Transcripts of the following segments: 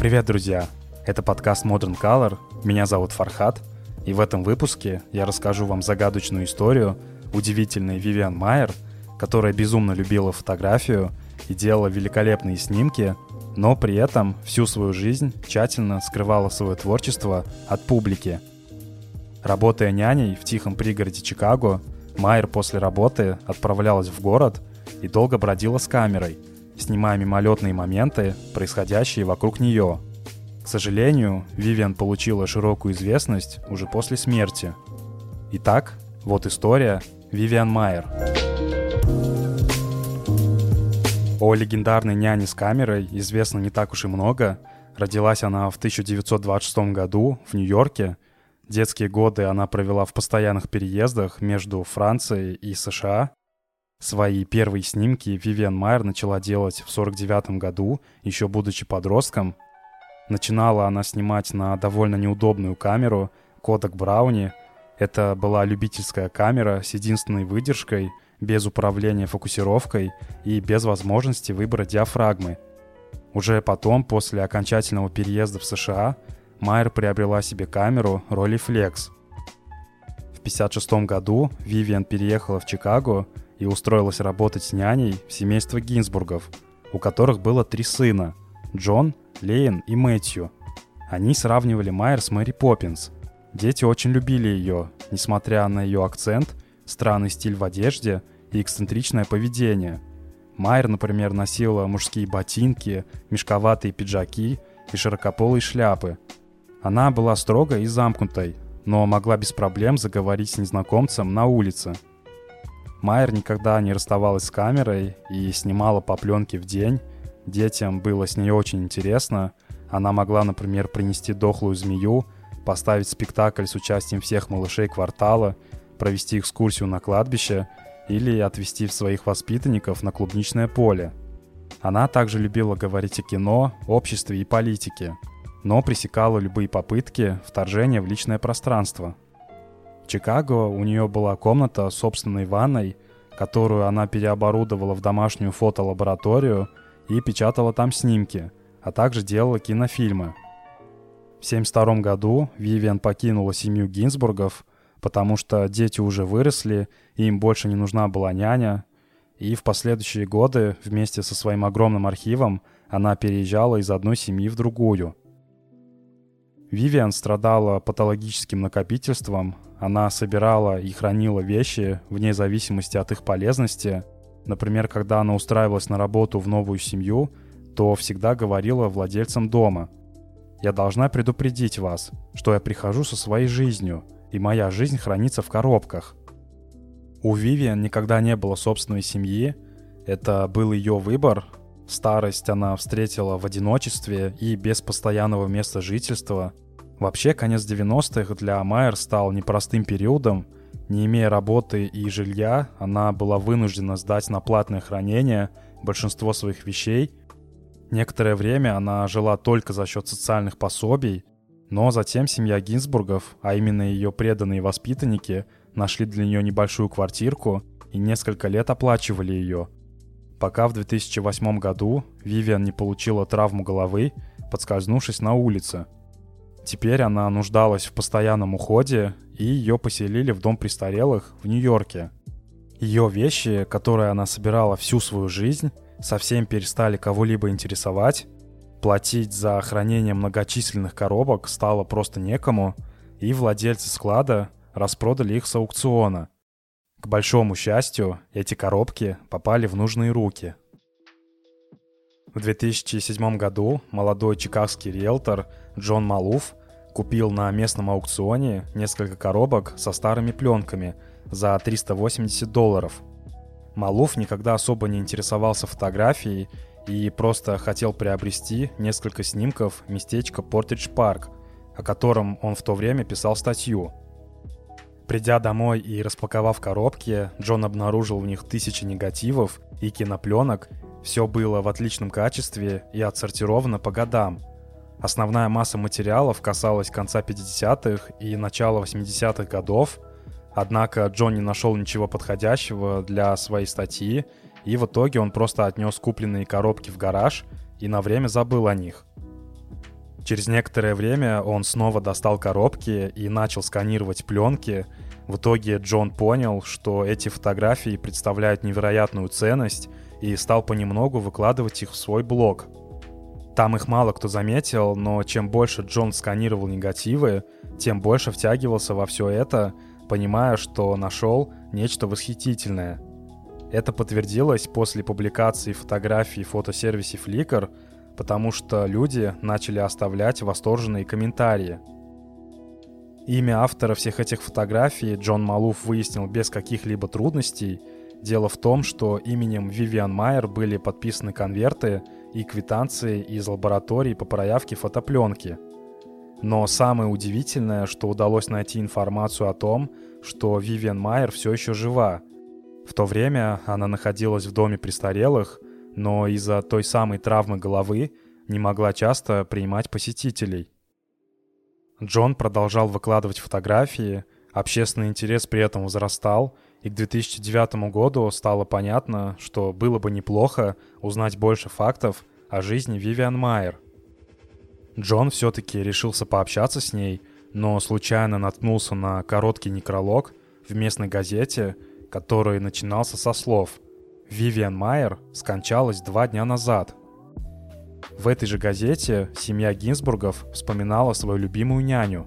Привет, друзья! Это подкаст Modern Color. Меня зовут Фархат. И в этом выпуске я расскажу вам загадочную историю удивительной Вивиан Майер, которая безумно любила фотографию и делала великолепные снимки, но при этом всю свою жизнь тщательно скрывала свое творчество от публики. Работая няней в тихом пригороде Чикаго, Майер после работы отправлялась в город и долго бродила с камерой, снимая мимолетные моменты, происходящие вокруг нее. К сожалению, Вивиан получила широкую известность уже после смерти. Итак, вот история Вивиан Майер. О легендарной няне с камерой известно не так уж и много. Родилась она в 1926 году в Нью-Йорке. Детские годы она провела в постоянных переездах между Францией и США. Свои первые снимки Вивиан Майер начала делать в 1949 году, еще будучи подростком. Начинала она снимать на довольно неудобную камеру Kodak Brownie. Это была любительская камера с единственной выдержкой — без управления фокусировкой и без возможности выбора диафрагмы. Уже потом, после окончательного переезда в США, Майер приобрела себе камеру Rolleiflex. В 1956 году Вивиан переехала в Чикаго и устроилась работать с няней в семейство Гинзбургов, у которых было три сына – Джон, Лейн и Мэтью. Они сравнивали Майер с Мэри Поппинс. Дети очень любили ее, несмотря на ее акцент – странный стиль в одежде и эксцентричное поведение. Майер, например, носила мужские ботинки, мешковатые пиджаки и широкополые шляпы. Она была строгой и замкнутой, но могла без проблем заговорить с незнакомцем на улице. Майер никогда не расставалась с камерой и снимала по пленке в день. Детям было с ней очень интересно. Она могла, например, принести дохлую змею, поставить спектакль с участием всех малышей квартала – провести экскурсию на кладбище или отвезти своих воспитанников на клубничное поле. Она также любила говорить о кино, обществе и политике, но пресекала любые попытки вторжения в личное пространство. В Чикаго у нее была комната с собственной ванной, которую она переоборудовала в домашнюю фотолабораторию и печатала там снимки, а также делала кинофильмы. В 1972 году Вивиан покинула семью Гинзбургов потому что дети уже выросли, и им больше не нужна была няня. И в последующие годы вместе со своим огромным архивом она переезжала из одной семьи в другую. Вивиан страдала патологическим накопительством, она собирала и хранила вещи вне зависимости от их полезности. Например, когда она устраивалась на работу в новую семью, то всегда говорила владельцам дома. «Я должна предупредить вас, что я прихожу со своей жизнью, и моя жизнь хранится в коробках. У Вивиан никогда не было собственной семьи, это был ее выбор. Старость она встретила в одиночестве и без постоянного места жительства. Вообще, конец 90-х для Майер стал непростым периодом. Не имея работы и жилья, она была вынуждена сдать на платное хранение большинство своих вещей. Некоторое время она жила только за счет социальных пособий, но затем семья Гинзбургов, а именно ее преданные воспитанники, нашли для нее небольшую квартирку и несколько лет оплачивали ее. Пока в 2008 году Вивиан не получила травму головы, подскользнувшись на улице. Теперь она нуждалась в постоянном уходе, и ее поселили в дом престарелых в Нью-Йорке. Ее вещи, которые она собирала всю свою жизнь, совсем перестали кого-либо интересовать, Платить за хранение многочисленных коробок стало просто некому, и владельцы склада распродали их с аукциона. К большому счастью, эти коробки попали в нужные руки. В 2007 году молодой чикагский риэлтор Джон Малуф купил на местном аукционе несколько коробок со старыми пленками за 380 долларов. Малуф никогда особо не интересовался фотографией и просто хотел приобрести несколько снимков местечка Портридж Парк, о котором он в то время писал статью. Придя домой и распаковав коробки, Джон обнаружил в них тысячи негативов и кинопленок. Все было в отличном качестве и отсортировано по годам. Основная масса материалов касалась конца 50-х и начала 80-х годов. Однако Джон не нашел ничего подходящего для своей статьи, и в итоге он просто отнес купленные коробки в гараж и на время забыл о них. Через некоторое время он снова достал коробки и начал сканировать пленки. В итоге Джон понял, что эти фотографии представляют невероятную ценность и стал понемногу выкладывать их в свой блог. Там их мало кто заметил, но чем больше Джон сканировал негативы, тем больше втягивался во все это, понимая, что нашел нечто восхитительное. Это подтвердилось после публикации фотографий в фотосервисе Flickr, потому что люди начали оставлять восторженные комментарии. Имя автора всех этих фотографий Джон Малуф выяснил без каких-либо трудностей. Дело в том, что именем Вивиан Майер были подписаны конверты и квитанции из лаборатории по проявке фотопленки – но самое удивительное, что удалось найти информацию о том, что Вивиан Майер все еще жива. В то время она находилась в доме престарелых, но из-за той самой травмы головы не могла часто принимать посетителей. Джон продолжал выкладывать фотографии, общественный интерес при этом возрастал, и к 2009 году стало понятно, что было бы неплохо узнать больше фактов о жизни Вивиан Майер – Джон все-таки решился пообщаться с ней, но случайно наткнулся на короткий некролог в местной газете, который начинался со слов «Вивиан Майер скончалась два дня назад». В этой же газете семья Гинзбургов вспоминала свою любимую няню.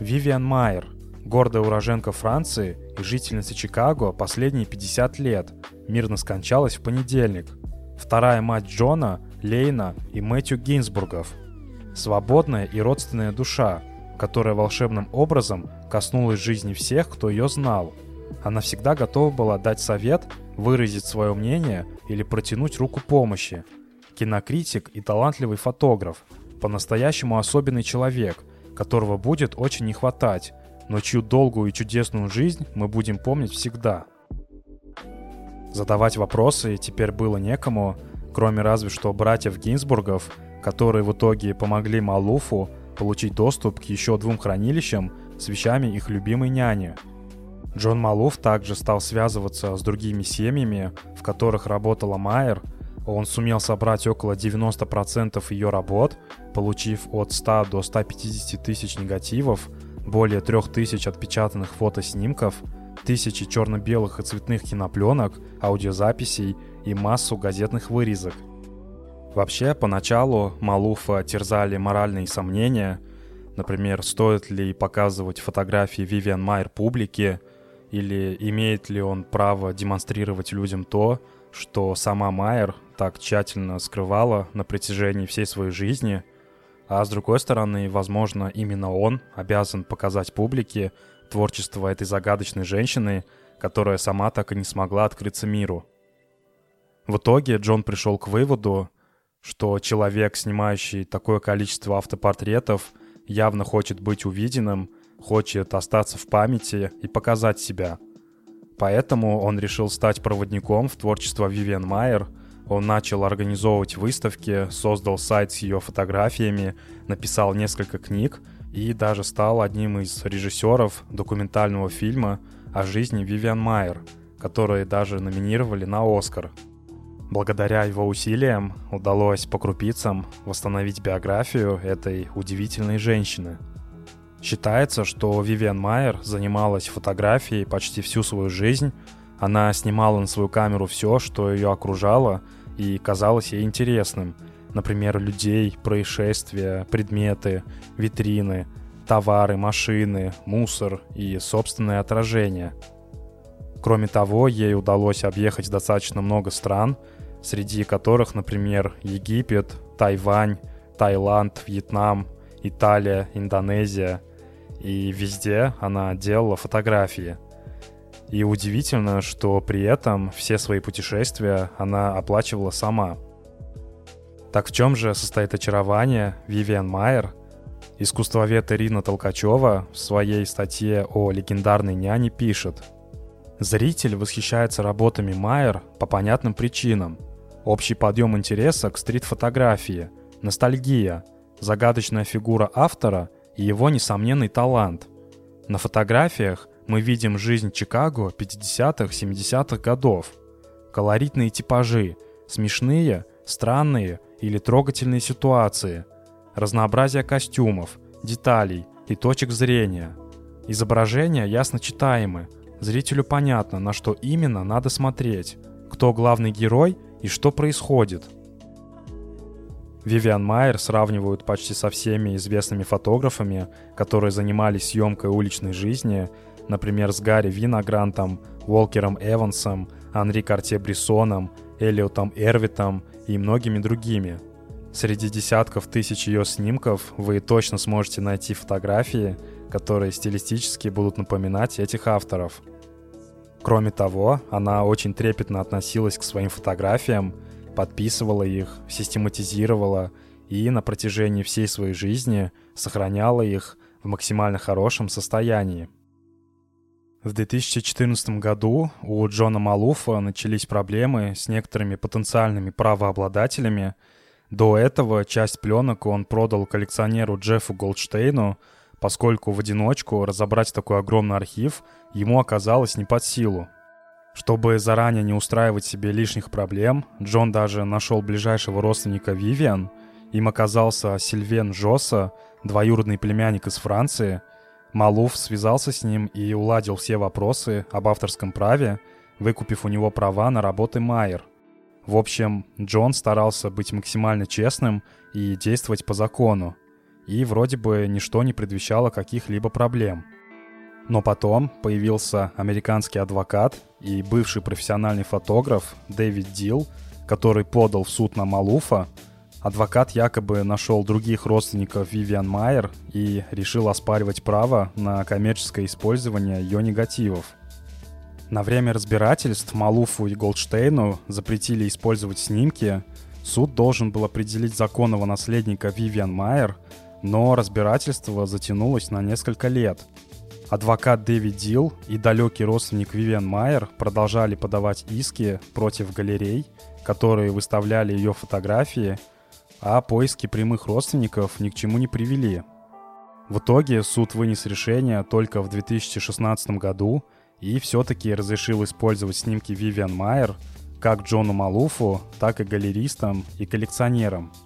Вивиан Майер, гордая уроженка Франции и жительница Чикаго последние 50 лет, мирно скончалась в понедельник. Вторая мать Джона, Лейна и Мэтью Гинзбургов – свободная и родственная душа, которая волшебным образом коснулась жизни всех, кто ее знал. Она всегда готова была дать совет, выразить свое мнение или протянуть руку помощи. Кинокритик и талантливый фотограф, по-настоящему особенный человек, которого будет очень не хватать, но чью долгую и чудесную жизнь мы будем помнить всегда. Задавать вопросы теперь было некому, кроме разве что братьев Гинзбургов – которые в итоге помогли Малуфу получить доступ к еще двум хранилищам с вещами их любимой няни. Джон Малуф также стал связываться с другими семьями, в которых работала Майер. Он сумел собрать около 90% ее работ, получив от 100 до 150 тысяч негативов, более 3000 отпечатанных фотоснимков, тысячи черно-белых и цветных кинопленок, аудиозаписей и массу газетных вырезок – Вообще, поначалу Малуфа терзали моральные сомнения. Например, стоит ли показывать фотографии Вивиан Майер публике, или имеет ли он право демонстрировать людям то, что сама Майер так тщательно скрывала на протяжении всей своей жизни. А с другой стороны, возможно, именно он обязан показать публике творчество этой загадочной женщины, которая сама так и не смогла открыться миру. В итоге Джон пришел к выводу, что человек, снимающий такое количество автопортретов, явно хочет быть увиденным, хочет остаться в памяти и показать себя. Поэтому он решил стать проводником в творчество Вивиан Майер. Он начал организовывать выставки, создал сайт с ее фотографиями, написал несколько книг и даже стал одним из режиссеров документального фильма о жизни Вивиан Майер, которые даже номинировали на Оскар – Благодаря его усилиям удалось по крупицам восстановить биографию этой удивительной женщины. Считается, что Вивиан Майер занималась фотографией почти всю свою жизнь. Она снимала на свою камеру все, что ее окружало и казалось ей интересным. Например, людей, происшествия, предметы, витрины, товары, машины, мусор и собственное отражение. Кроме того, ей удалось объехать достаточно много стран – среди которых, например, Египет, Тайвань, Таиланд, Вьетнам, Италия, Индонезия. И везде она делала фотографии. И удивительно, что при этом все свои путешествия она оплачивала сама. Так в чем же состоит очарование Вивиан Майер? Искусствовед Ирина Толкачева в своей статье о легендарной няне пишет. Зритель восхищается работами Майер по понятным причинам – Общий подъем интереса к стрит-фотографии, ностальгия, загадочная фигура автора и его несомненный талант. На фотографиях мы видим жизнь Чикаго 50-х, 70-х годов. Колоритные типажи, смешные, странные или трогательные ситуации, разнообразие костюмов, деталей и точек зрения. Изображения ясно читаемы, зрителю понятно, на что именно надо смотреть, кто главный герой и что происходит. Вивиан Майер сравнивают почти со всеми известными фотографами, которые занимались съемкой уличной жизни, например, с Гарри Виногрантом, Волкером Эвансом, Анри Карте-Брессоном, Элиотом Эрвитом и многими другими. Среди десятков тысяч ее снимков вы точно сможете найти фотографии, которые стилистически будут напоминать этих авторов – Кроме того, она очень трепетно относилась к своим фотографиям, подписывала их, систематизировала и на протяжении всей своей жизни сохраняла их в максимально хорошем состоянии. В 2014 году у Джона Малуфа начались проблемы с некоторыми потенциальными правообладателями. До этого часть пленок он продал коллекционеру Джеффу Голдштейну – поскольку в одиночку разобрать такой огромный архив ему оказалось не под силу. Чтобы заранее не устраивать себе лишних проблем, Джон даже нашел ближайшего родственника Вивиан. Им оказался Сильвен Жоса, двоюродный племянник из Франции. Малуф связался с ним и уладил все вопросы об авторском праве, выкупив у него права на работы Майер. В общем, Джон старался быть максимально честным и действовать по закону и вроде бы ничто не предвещало каких-либо проблем. Но потом появился американский адвокат и бывший профессиональный фотограф Дэвид Дил, который подал в суд на Малуфа. Адвокат якобы нашел других родственников Вивиан Майер и решил оспаривать право на коммерческое использование ее негативов. На время разбирательств Малуфу и Голдштейну запретили использовать снимки. Суд должен был определить законного наследника Вивиан Майер – но разбирательство затянулось на несколько лет. Адвокат Дэвид Дил и далекий родственник Вивиан Майер продолжали подавать иски против галерей, которые выставляли ее фотографии, а поиски прямых родственников ни к чему не привели. В итоге суд вынес решение только в 2016 году и все-таки разрешил использовать снимки Вивиан Майер как Джону Малуфу, так и галеристам и коллекционерам –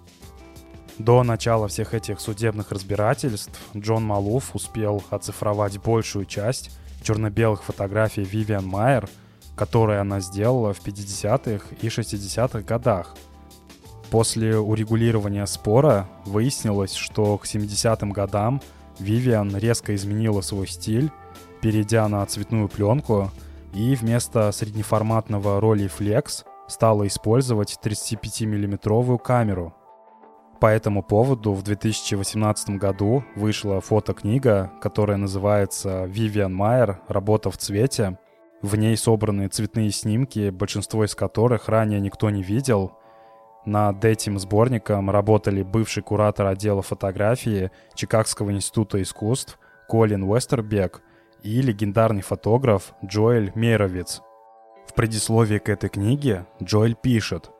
до начала всех этих судебных разбирательств Джон Малуф успел оцифровать большую часть черно-белых фотографий Вивиан Майер, которые она сделала в 50-х и 60-х годах. После урегулирования спора выяснилось, что к 70-м годам Вивиан резко изменила свой стиль, перейдя на цветную пленку, и вместо среднеформатного роли Flex стала использовать 35-миллиметровую камеру – по этому поводу в 2018 году вышла фотокнига, которая называется «Вивиан Майер. Работа в цвете». В ней собраны цветные снимки, большинство из которых ранее никто не видел. Над этим сборником работали бывший куратор отдела фотографии Чикагского института искусств Колин Уэстербек и легендарный фотограф Джоэль Мейровиц. В предисловии к этой книге Джоэль пишет –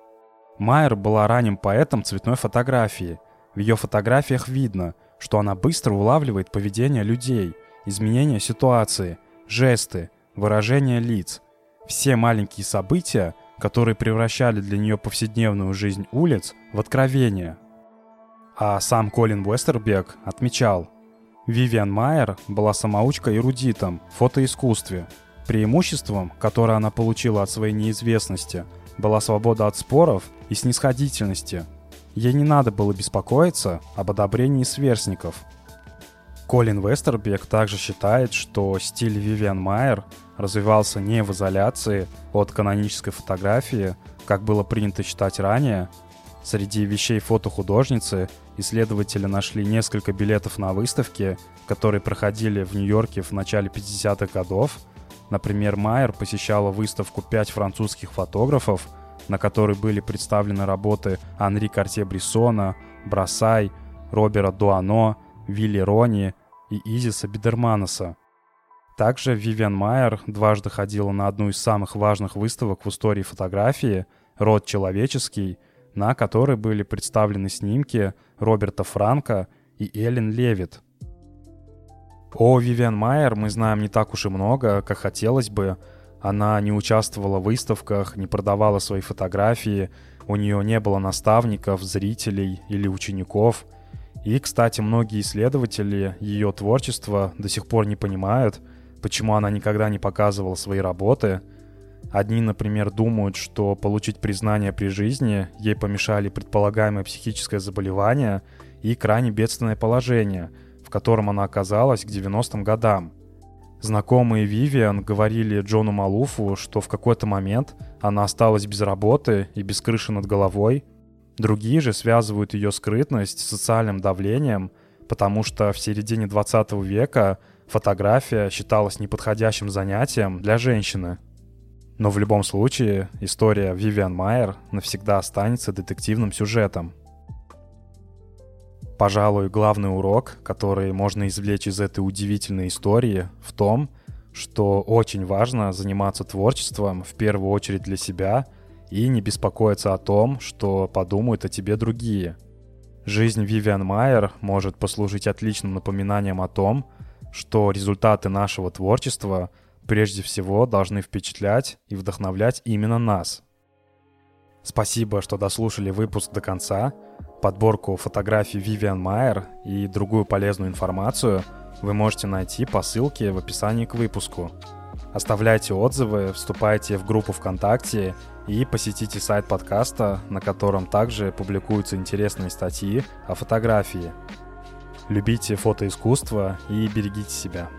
Майер была ранним поэтом цветной фотографии. В ее фотографиях видно, что она быстро улавливает поведение людей, изменения ситуации, жесты, выражения лиц. Все маленькие события, которые превращали для нее повседневную жизнь улиц в откровение. А сам Колин Уэстербек отмечал, Вивиан Майер была самоучкой-эрудитом в фотоискусстве. Преимуществом, которое она получила от своей неизвестности – была свобода от споров и снисходительности. Ей не надо было беспокоиться об одобрении сверстников. Колин Вестербек также считает, что стиль Вивиан Майер развивался не в изоляции от канонической фотографии, как было принято считать ранее. Среди вещей фотохудожницы исследователи нашли несколько билетов на выставки, которые проходили в Нью-Йорке в начале 50-х годов – Например, Майер посещала выставку «Пять французских фотографов», на которой были представлены работы Анри Картье-Брессона, Брасай, Робера Дуано, Вилли Рони и Изиса Бидерманеса. Также Вивиан Майер дважды ходила на одну из самых важных выставок в истории фотографии «Род человеческий», на которой были представлены снимки Роберта Франка и Эллен Левит – О Вивиан Майер мы знаем не так уж и много, как хотелось бы. Она не участвовала в выставках, не продавала свои фотографии, у нее не было наставников, зрителей или учеников. И, кстати, многие исследователи ее творчества до сих пор не понимают, почему она никогда не показывала свои работы. Одни, например, думают, что получить признание при жизни ей помешали предполагаемое психическое заболевание и крайне бедственное положение, в котором она оказалась к 90-м годам. Знакомые Вивиан говорили Джону Малуфу, что в какой-то момент она осталась без работы и без крыши над головой. Другие же связывают ее скрытность с социальным давлением, потому что в середине 20 века фотография считалась неподходящим занятием для женщины. Но в любом случае история Вивиан Майер навсегда останется детективным сюжетом. Пожалуй, главный урок, который можно извлечь из этой удивительной истории, в том, что очень важно заниматься творчеством в первую очередь для себя и не беспокоиться о том, что подумают о тебе другие. Жизнь Вивиан Майер может послужить отличным напоминанием о том, что результаты нашего творчества прежде всего должны впечатлять и вдохновлять именно нас. Спасибо, что дослушали выпуск до конца. Подборку фотографий Вивиан Майер и другую полезную информацию вы можете найти по ссылке в описании к выпуску. Оставляйте отзывы, вступайте в группу ВКонтакте и посетите сайт подкаста, на котором также публикуются интересные статьи о фотографии. Любите фотоискусство и берегите себя.